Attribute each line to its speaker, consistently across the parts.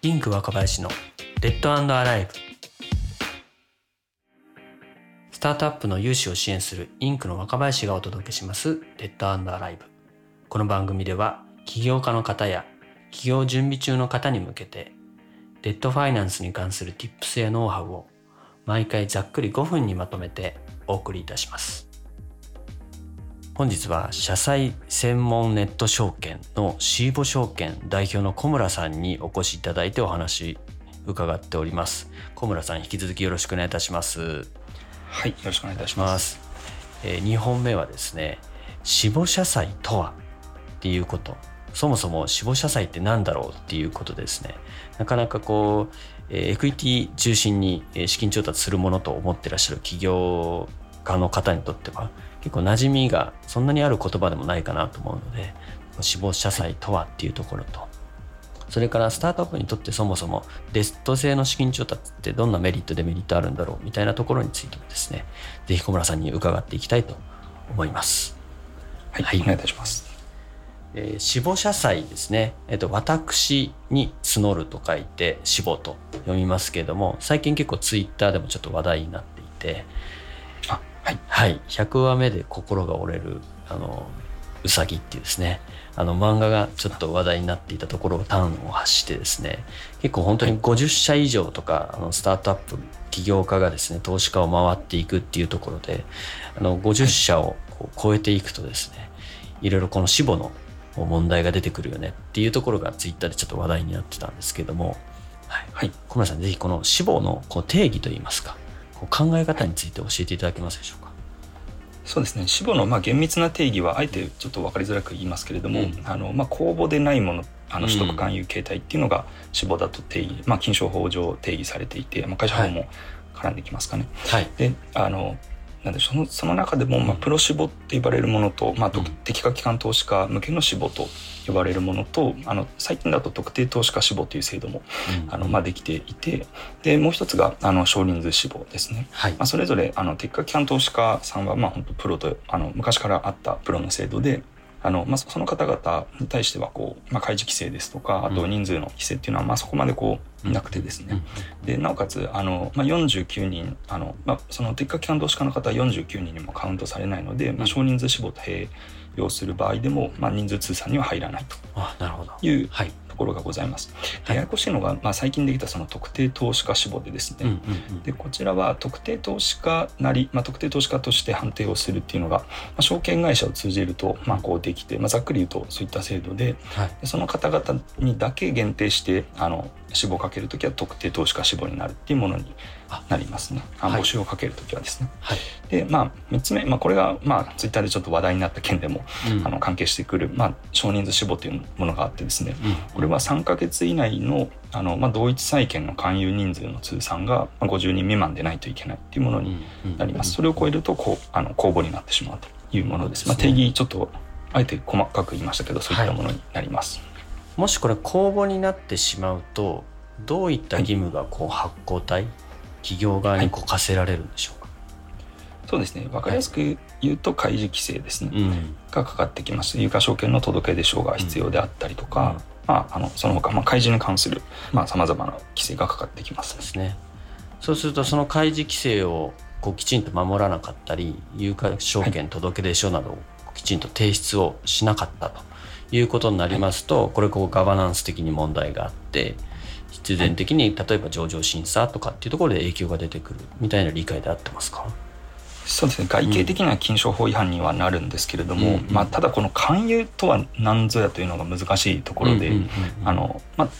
Speaker 1: インク若林のデッドアライブスタートアップの融資を支援するインクの若林がお届けしますデッドアライブこの番組では起業家の方や起業準備中の方に向けてデッドファイナンスに関する Tips やノウハウを毎回ざっくり5分にまとめてお送りいたします。本日は社債専門ネット証券のシーボ証券代表の小村さんにお越しいただいてお話伺っております。小村さん引き続きよろしくお願いいたします。
Speaker 2: はいよろしくお願いいたします。
Speaker 1: えー、2本目はですね死亡社債とはっていうこと。そもそも死亡社債って何だろうっていうことですね。なかなかこうエクイティ中心に資金調達するものと思ってらっしゃる企業家の方にとっては結構馴染みがそんなにある言葉でもないかなと思うので死亡社債とはっていうところと。それからスタートアップにとってそもそもデスト製の資金調達ってどんなメリットデメリットあるんだろうみたいなところについてもですねぜひ小村さんに伺っていきたいと思います。
Speaker 2: はい、はい、お願いいたします。
Speaker 1: えー、死亡社債ですね、えっと、私に募ると書いて死亡と読みますけれども最近結構ツイッターでもちょっと話題になっていてはい、はい、100話目で心が折れるあのうさぎっていうですね。あの漫画がちょっと話題になっていたところを端を発してですね。結構本当に50社以上とかあのスタートアップ起業家がですね投資家を回っていくっていうところであの50社を超えていくとですねいろいろこの死母の問題が出てくるよねっていうところがツイッターでちょっと話題になってたんですけども、はい、はい、小村さんぜひこの死亡のこう定義といいますか考え方について教えていただけますでしょうか？
Speaker 2: そうですね。死亡のまあ厳密な定義はあえてちょっと分かりづらく言いますけれども、うん、あのまあ、公募でないものあの取得勧誘形態っていうのが死亡だと定義、まあ、金商法上定義されていて、まあ、会社法も絡んできますかね。はい、であのなんでそのその中でも、まあ、プロ志望って呼ばれるものと、まあ、適化機関投資家向けの志望と呼ばれるものとあの最近だと特定投資家志望という制度も、うん、あのまあ、できていてでもう一つがあの少人数志望ですね、はい、まあ、それぞれあの適化機関投資家さんは、まあ、本当プロとあの昔からあったプロの制度であの、まあ、その方々に対してはこう、まあ、開示規制ですとかあと人数の規制っていうのは、まあ、そこまでこうなくてですね、でなおかつあの、まあ、49人あの、まあ、その適格機関投資家の方は49人にもカウントされないので、まあ、少人数志望と併用する場合でも、まあ、人数通算には入らないという、はい、ころがございます。ややこしいのが、まあ、最近できたその特定投資家志望でですね、うんうんうん、でこちらは特定投資家なり、まあ、特定投資家として判定をするっていうのが、まあ、証券会社を通じると、まあ、こうできて、まあ、ざっくり言うとそういった制度ではい、でその方々にだけ限定してあの志望をかけるときは特定投資家志望になるっていうものになりますね。あ募集をかけるときはですね。はい、で、まあ、3つ目、まあ、これが、まあ、ツイッターでちょっと話題になった件でも、うん、あの関係してくる、まあ、少人数志望というものがあってですね、うん、これは3か月以内のあの、まあ、同一債権の勧誘人数の通算が50人未満でないといけないっていうものになります。それを超えるとこうあの公募になってしまうというものです。まあ、定義ちょっとあえて細かく言いましたけどそういったものになります。はい
Speaker 1: もしこれ公募になってしまうとどういった義務がこう発行体、企業側にこう課せられるんでしょうか、はい、
Speaker 2: そうですね。分かりやすく言うと開示規制ですね、うん、がかかってきます。有価証券の届け出書が必要であったりとか、うん、まあ、あのその他、まあ、開示に関するさまざ、まな規制がかかってきます、
Speaker 1: ですね。そうするとその開示規制をこうきちんと守らなかったり有価証券届け出書などをきちんと提出をしなかったということになりますと、これこうガバナンス的に問題があって必然的に例えば上場審査とかっていうところで影響が出てくるみたいな理解であってますか？
Speaker 2: そうですね。外形的には禁書法違反にはなるんですけれども、うん、まあ、ただこの勧誘とは何ぞやというのが難しいところで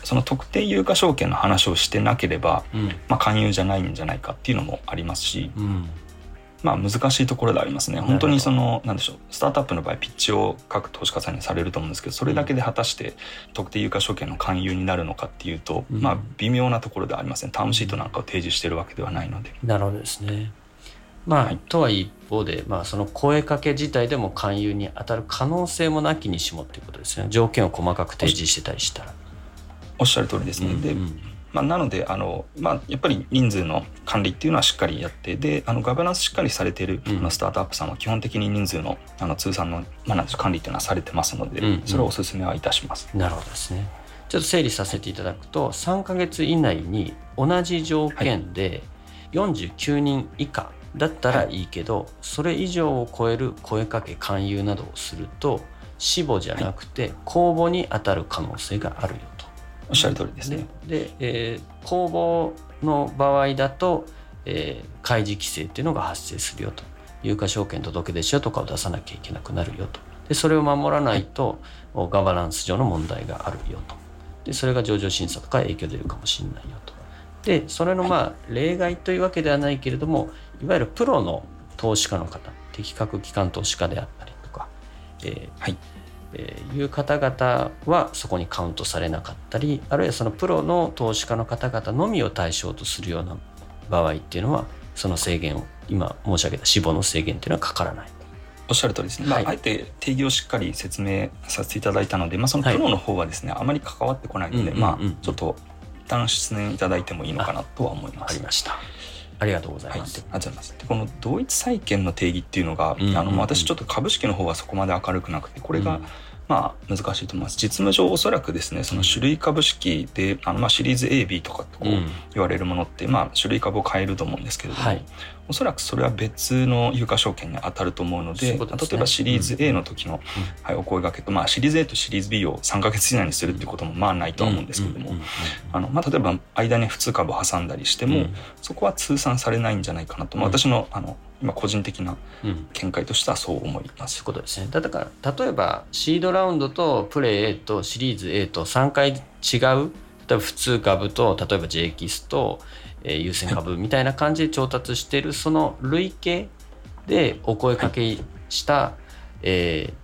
Speaker 2: その特定有価証券の話をしてなければ、うん、まあ、勧誘じゃないんじゃないかっていうのもありますし、うん、まあ難しいところでありますね。本当にその、なんでしょう、スタートアップの場合、ピッチを各投資家さんにされると思うんですけど、それだけで果たして特定有価証券の勧誘になるのかっていうと、うん、まあ微妙なところではありません。タームシートなんかを提示してるわけではないので。
Speaker 1: なるほどですね。まあ、はい、とは一方で、まあ、その声かけ自体でも勧誘に当たる可能性もなきにしもっていうことですね。条件を細かく提示してたりしたら。
Speaker 2: おっしゃる通りですね。うんうん、でまあ、なのであの、まあ、やっぱり人数の管理っていうのはしっかりやってであのガバナンスしっかりされている、あのスタートアップさんは基本的に人数のあの通算の、まあ、管理っていうのはされてますので、うんうん、それをお勧めはいたします。
Speaker 1: なるほどですねちょっと整理させていただくと3ヶ月以内に同じ条件で49人以下だったらいいけど、はい、それ以上を超える声かけ勧誘などをすると死母じゃなくて公募に当たる可能性があるよと。
Speaker 2: おっしゃる通りですね。
Speaker 1: で、えー、公募の場合だと、えー、開示規制っていうのが発生するよと。有価証券届出書とかを出さなきゃいけなくなるよと。でそれを守らないと、はい、ガバナンス上の問題があるよと。でそれが上場審査とか影響出るかもしれないよと。でそれのまあ例外というわけではないけれどもいわゆるプロの投資家の方適格機関投資家であったりとか、えー、はいえー、いう方々はそこにカウントされなかったりあるいはそのプロの投資家の方々のみを対象とするような場合っていうのはその制限を今申し上げた死亡の制限っていうのはかからない。
Speaker 2: おっしゃる通りですね、はい、まあ、あえて定義をしっかり説明させていただいたので、まあ、そのプロの方はですね、はい、あまり関わってこないので、まあ、ちょっと一旦出演いただいてもいいのかなとは思います。
Speaker 1: ありましたありがとうございます。
Speaker 2: はい、ありがとうございます。でこの同一債権の定義っていうのが、うんうんうん、あの私ちょっと株式の方はそこまで明るくなくてこれが、うんまあ、難しいと思います。実務上おそらくですね、その種類株式で、あのまあシリーズ A、B とかこう言われるものって、まあ種類株を変えると思うんですけれども、はい、おそらくそれは別の有価証券に当たると思うので、ね、例えばシリーズ A の時の、うん、はい、お声がけと、まあ、シリーズ A とシリーズ B を3か月以内にするっていうこともまあないとは思うんですけれども、あのまあ、例えば間に普通株を挟んだりしても、うん、そこは通算されないんじゃないかなと、まあ、私のあの今個人的な見解としてはそう思います。
Speaker 1: そういうことですね。だから例えばシードラウンドとプレイ A とシリーズ A と3回違う？例えば普通株と例えば J キスとえー、優先株みたいな感じで調達しているその累計でお声かけした、えー、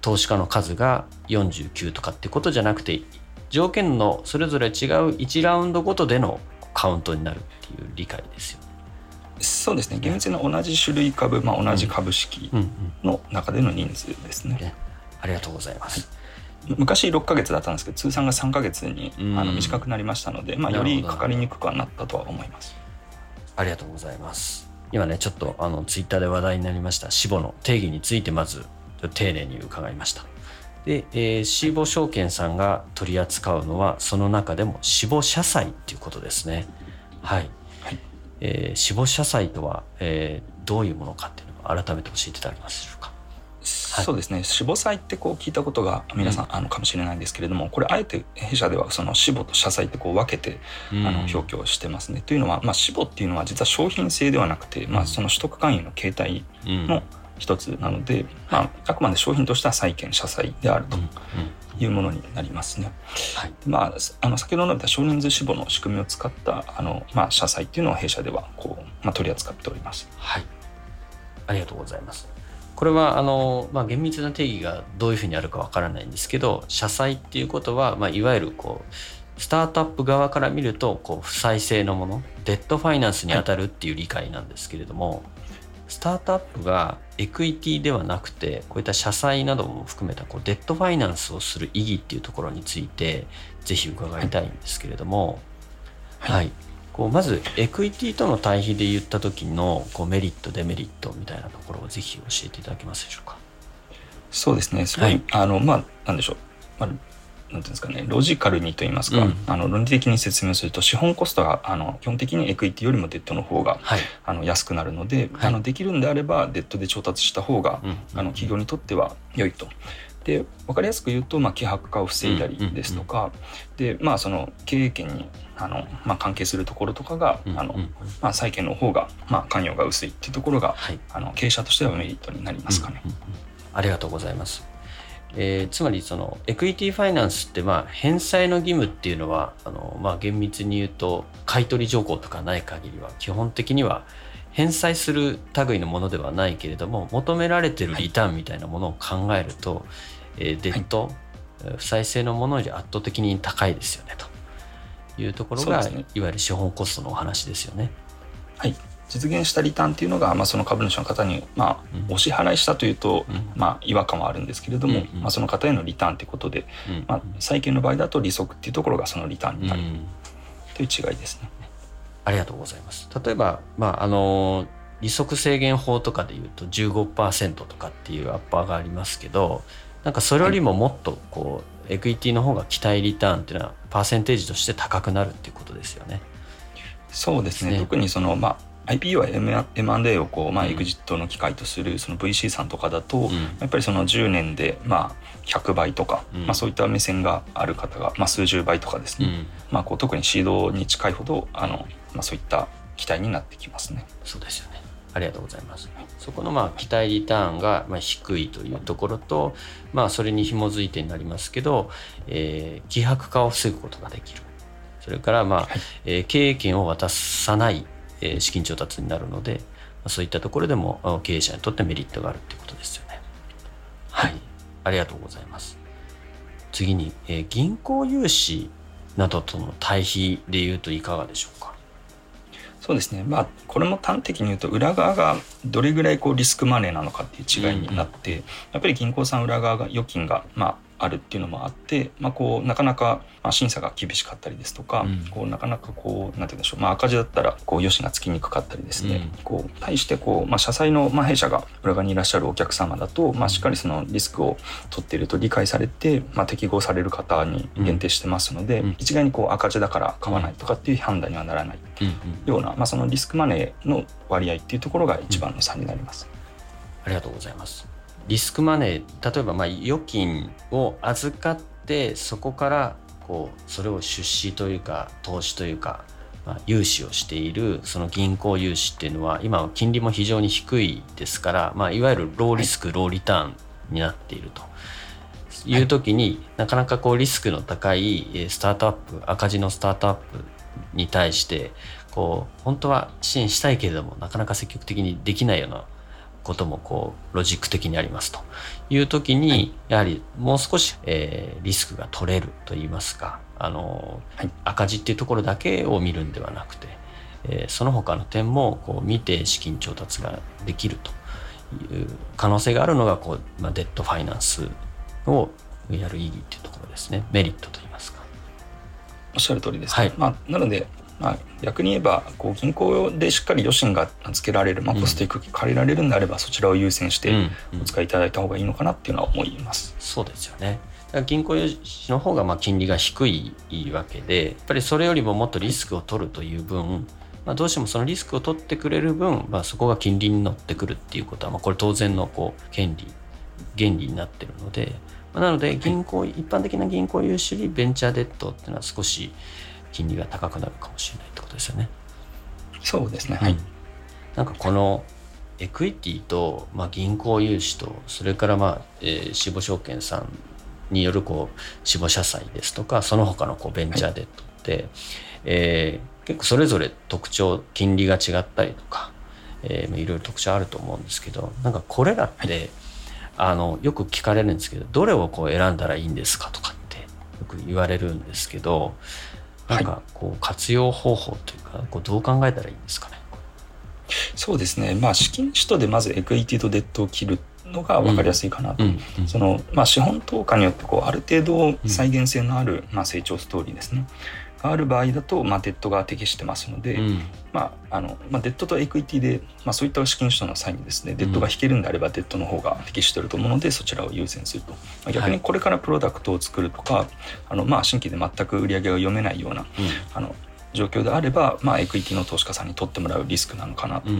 Speaker 1: 投資家の数が49とかってことじゃなくて条件のそれぞれ違う1ラウンドごとでのカウントになるっていう理解ですよね。
Speaker 2: そうですね。厳密に同じ種類株、まあ、同じ株式の中での人数ですね。うんうんうん、
Speaker 1: ありがとうございます。
Speaker 2: はい。昔6か月だったんですけど通算が3か月にあの短くなりましたので、まあ、よりかかりにくくはなったとは思います。
Speaker 1: ありがとうございます。今ねちょっとあのツイッターで話題になりました死亡の定義についてまず丁寧に伺いました。で、えー、死亡証券さんが取り扱うのはその中でも死亡社債っていうことですね。はい、はいえー、死亡社債とは、えー、どういうものかっていうのを改めて教えていただけますでしょうか？
Speaker 2: そうですね。死母債ってこう聞いたことが皆さん、あるかもしれないんですけれどもこれあえて弊社ではその死母と社債ってこう分けて、あの表記をしてますね。というのは、まあ、死母っていうのは実は商品性ではなくて、まあ、その取得勧誘の形態の一つなので、まあ、あくまで商品としては債券社債であると。いうものになりますね。はい、まあ、あの先ほど述べた少人数死母の仕組みを使ったあの、まあ、社債っていうのを弊社ではこう、まあ、取り扱っております。
Speaker 1: はい、ありがとうございます。これはあの、まあ、厳密な定義がどういうふうにあるかわからないんですけど社債っていうことは、まあ、いわゆるこうスタートアップ側から見るとこう負債性のものデッドファイナンスに当たるっていう理解なんですけれども、はい、スタートアップがエクイティではなくてこういった社債なども含めたこうデットファイナンスをする意義っていうところについてぜひ伺いたいんですけれども、はい、はい、こうまずエクイティとの対比で言った時のこうメリットデメリットみたいなところをぜひ教えていただけますでしょうか。
Speaker 2: そうですね。すごい、はい、あのまあなんでしょう、まあ、なんていうんですかねロジカルにと言いますか、うん、あの論理的に説明すると資本コストがあの基本的にエクイティよりもデットの方が、はい、あの安くなるので、はい、あのできるんであればデットで調達した方が、うん、あの企業にとっては良いと。で分かりやすく言うと、まあ、希薄化を防いだりですとか、でまあその経営権にあの、まあ、関係するところとかが、あのまあ、債権の方が、まあ、関与が薄いっていうところが、はい、あの経営者としてはメリットになりますかね。
Speaker 1: ありがとうございます。えー、つまりそのエクイティファイナンスってまあ返済の義務っていうのはあのまあ厳密に言うと買取条項とかない限りは基本的には返済する類のものではないけれども求められてるリターンみたいなものを考えると、はい、えー、デッド、はい、負債性のものより圧倒的に高いですよねと。いうところが、ね、いわゆる資本コストのお話ですよね。
Speaker 2: はい実現したリターンっていうのが、まあ、その株主の方に、まあ、お支払いしたというと、うん、まあ、違和感はあるんですけれども、うん、まあ、その方へのリターンということで、うん、まあ、債券の場合だと利息っていうところがそのリターンになる。という違いですね。
Speaker 1: ありがとうございます。例えば、まあ、あの利息制限法とかでいうと15%とかっていうアッパーがありますけどなんかそれよりももっとこうエクイティの方が期待リターンっていうのはパーセンテージとして高くなるっていうことですよね。
Speaker 2: そうですね、ね、特にその、まあ、IPO は M&A をこう、まあ、エグジットの機会とするその VC さんとかだと、うん、やっぱりその10年で、まあ、100倍とか、うん、まあ、そういった目線がある方が、まあ、数十倍とかですね、うん、まあ、こう特にシードに近いほどあの、まあ、そういった期待になってきますね。
Speaker 1: そうですよね。ありがとうございます。そこのまあ期待リターンがまあ低いというところと、まあ、それに紐づいてになりますけど、えー、希薄化を防ぐことができる。それからまあ、はい、えー、経営権を渡さない、えー、資金調達になるので、まあ、そういったところでも経営者にとってメリットがあるということですよね。はい、ありがとうございます。次に、えー、銀行融資などとの対比でいうといかがでしょうか？
Speaker 2: そうですねまあこれも端的に言うと裏側がどれぐらいこうリスクマネーなのかっていう違いになって、うんうん、やっぱり銀行さん裏側が預金がまああるっていうのもあって、まあ、こうなかなか、まあ、審査が厳しかったりですとか、うん、こうなかなかこうなんて言うんでしょう、まあ、赤字だったらこう余しがつきにくかったりですね、うん、こう対してこう、まあ、社債の、まあ、弊社が裏側にいらっしゃるお客様だと、まあ、しっかりそのリスクを取っていると理解されて、まあ、適合される方に限定してますので、うん、一概にこう赤字だから買わないとかっていう判断にはならない。ような、まあ、そのリスクマネーの割合っていうところが一番の差になります。
Speaker 1: ありがとうございます。リスクマネー例えばまあ預金を預かってそこからこうそれを出資というか投資というか、まあ、融資をしているその銀行融資っていうのは今は金利も非常に低いですから、まあ、いわゆるローリスク、ローリターンになっていると。いう時に、はい、なかなかこうリスクの高いスタートアップ赤字のスタートアップに対してこう本当は支援したいけれどもなかなか積極的にできないようなこともこうロジック的にありますという時に、やはりもう少し、えー、リスクが取れるといいますかあの、はい、赤字っていうところだけを見るんではなくて、えー、その他の点もこう見て資金調達ができるという可能性があるのがこう、まあ、デッドファイナンスをやる意義っていうところですね。メリットといいますか。
Speaker 2: おっしゃる通りです、ね、はい。まあ、なのでまあ、逆に言えばこう銀行でしっかり余震がつけられる、まあ、コスト低く借りられるんであれば、そちらを優先してお使いいただいた方がいいのかなっていうのは思います。
Speaker 1: そうですよね。銀行融資の方がまあ金利が低いわけでやっぱりそれよりももっとリスクを取るという分、まあ、どうしてもそのリスクを取ってくれる分、まあ、そこが金利に乗ってくるっていうことは、まあ、これ当然のこう権利原理になってるので、まあ、なので銀行、はい、一般的な銀行融資よりベンチャーデットっていうのは少し金利が高くなるかもしれないってことですよね。
Speaker 2: そうですね、はい、
Speaker 1: なんかこのエクイティと、まあ、銀行融資とそれからまあ、えー、死亡証券さんによるこう死亡社債ですとかその他のこうベンチャーデットって、はい、えー、結構それぞれ特徴金利が違ったりとか、えー、いろいろ特徴あると思うんですけどなんかこれらって、はい、あのよく聞かれるんですけどどれをこう選んだらいいんですかとかってよく言われるんですけどなんかこう活用方法というかこうどう考えたらいいんですかね？
Speaker 2: そうですね、まあ、資金使途でまずエクイティとデッドを切るのが分かりやすいかなと、そのまあ、資本投下によってこうある程度再現性のある、まあ、成長ストーリーですね、がある場合だと、まあ、デットが適してますので、うん、まああのまあ、デットとエクイティで、まあ、そういった資金使途の際にですねデットが引けるんであればデットの方が適してると思うのでそちらを優先すると、まあ、逆にこれからプロダクトを作るとか、はい、あのまあ、新規で全く売り上げが読めないような、うん、あの状況であれば、まあ、エクイティの投資家さんに取ってもらうリスクなのかなと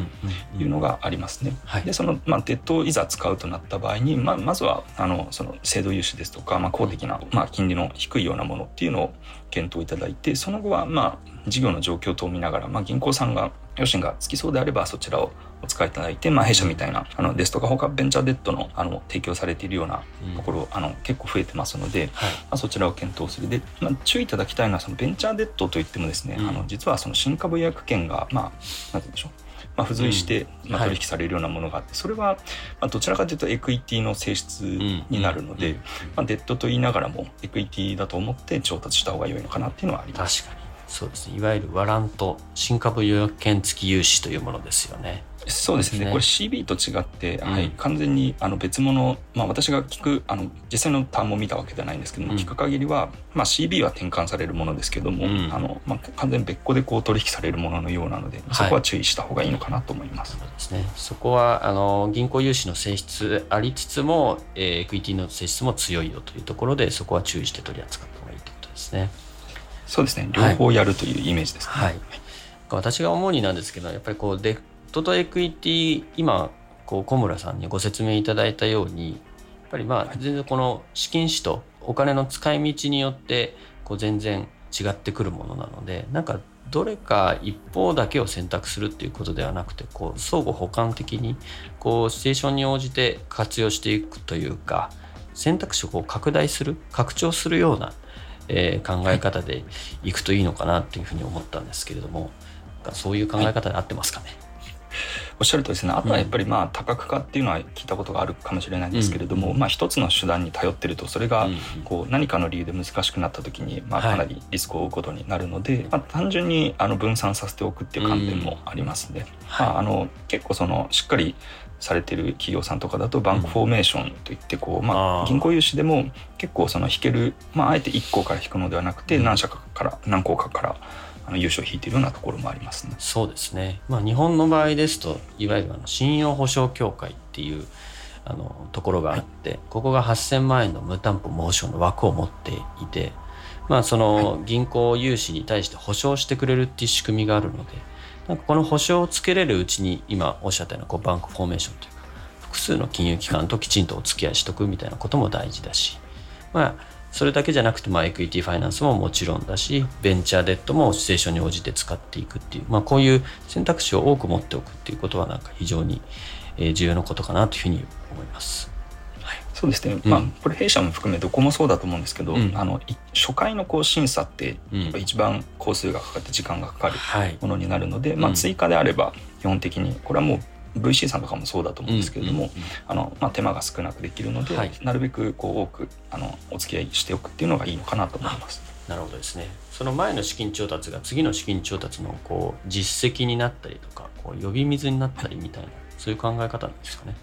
Speaker 2: いうのがありますね。でその、まあ、デットをいざ使うとなった場合に、まあ、まずはあのその制度融資ですとか、まあ、公的な、まあ、金利の低いようなものっていうのを検討いただいてその後は、まあ、事業の状況等を見ながら、まあ、銀行さんが与信がつきそうであればそちらをお使いいただいて、まあ、弊社みたいなあのですとか他ベンチャーデットのあの提供されているようなところ、うん、あの結構増えてますので、はい、まあ、そちらを検討する。で、まあ、注意いただきたいのはそのベンチャーデットといってもですね、うん、あの実はその新株予約権がまあ何て言うんでしょうまあ、付随して、まあ、取引されるようなものがあって、それは、まあ、どちらかというとエクイティの性質になるので、まあ、デッドと言いながらもエクイティだと思って調達した方が良いのかなっていうのはあります。
Speaker 1: 確かに。そうですね。いわゆるワラント新株予約権付き融資というものですよね。
Speaker 2: そうですね、ね、これ CB と違って、うん、はい、完全にあの別物、まあ、私が聞くあの実際の単語を見たわけではないんですけども、うん、聞く限りは、まあ、CB は転換されるものですけども、うん、あのまあ、完全別個でこう取引されるもののようなので、そこは注意した方がいいのかなと思います。
Speaker 1: そうですね、そこはあの銀行融資の性質ありつつも、えー、エクイティの性質も強いよというところでそこは注意して取り扱った方がいいということですね。
Speaker 2: そうですね。両方やるというイメージですね。
Speaker 1: はい、はい、私が思うになんですけどやっぱりこうデットとエクイティ今こう小村さんにご説明いただいたようにやっぱりまあ全然この資金使途お金の使い道によってこう全然違ってくるものなのでなんかどれか一方だけを選択するっていうことではなくてこう相互補完的にこうシチュエーションに応じて活用していくというか選択肢をこう拡大する拡張するような、えー、考え方でいくといいのかなっていうふうに思ったんですけれどもそういう考え方で合ってますかね、はい
Speaker 2: おっしゃるとですね。あとはやっぱりまあ多角化っていうのは聞いたことがあるかもしれないんですけれども、まあ、一つの手段に頼ってるとそれがこう何かの理由で難しくなった時にまあかなりリスクを負うことになるので、まあ、単純にあの分散させておくっていう観点もありますね。まあ、あの結構そのしっかりされてる企業さんとかだとバンクフォーメーションといってこう、まあ、銀行融資でも結構その引ける、まあ、あえて1個から引くのではなくて何社かから何個かからあの優勝を引いているようなところもありますね。
Speaker 1: そうですね。まあ日本の場合ですといわゆるあの信用保証協会っていうあのところがあって、はい、ここが8000万円の無担保モーションの枠を持っていて、まあその銀行融資に対して保証してくれるっていう仕組みがあるので、なんかこの保証をつけれるうちに今おっしゃったようなこうバンクフォーメーションというか複数の金融機関ときちんとお付き合いしとくみたいなことも大事だし、まあそれだけじゃなくて、まあ、エクイティファイナンスももちろんだし、ベンチャーデットもシチュエーションに応じて使っていくっていう、まあ、こういう選択肢を多く持っておくっていうことは、なんか非常に重要なことかなというふうに思います。
Speaker 2: はい、そうですね、うん、まあ、これ弊社も含めどこもそうだと思うんですけど、うん、あの初回のこう審査ってやっぱ一番工数がかかって時間がかかるものになるので、はい、まあ、追加であれば基本的にこれはもう VC さんとかもそうだと思うんですけれども、あのまあ、手間が少なくできるので、はい、なるべくこう多くあのお付き合いしておくっていうのがいいのかなと思います。
Speaker 1: なるほどですね。その前の資金調達が次の資金調達のこう実績になったりとかこう呼び水になったりみたいな、そういう考え方なんですかね？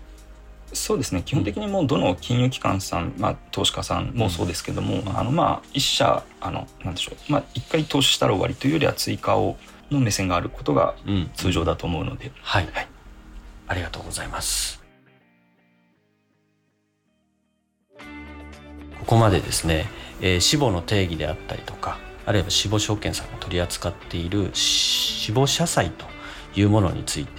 Speaker 2: そうですね。基本的にもうどの金融機関さん、まあ、投資家さんもそうですけども、うん、あのまあ一社あのなんでしょう、まあ、一回投資したら終わりというよりは追加をの目線があることが通常だと思うので、うん、
Speaker 1: はい、はいありがとうございます。ここまでですね、えー、死亡の定義であったりとか、あるいは死亡証券さんが取り扱っている死亡社債というものについて、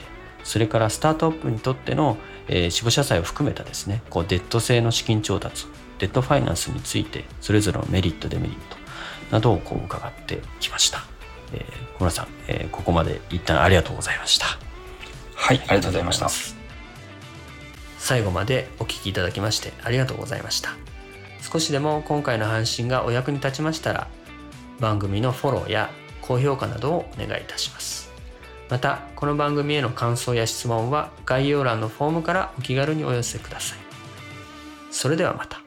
Speaker 1: それからスタートアップにとっての、えー、死亡社債を含めたですね、こうデッド製の資金調達、デッドファイナンスについて、それぞれのメリット、デメリットなどをこう伺ってきました。えー、小村さん、えー、ここまで一旦ありがとうございました。
Speaker 2: はいありがとうございました。
Speaker 1: 最後までお聞きいただきましてありがとうございました。少しでも今回の配信がお役に立ちましたら番組のフォローや高評価などをお願いいたします。またこの番組への感想や質問は概要欄のフォームからお気軽にお寄せください。それではまた。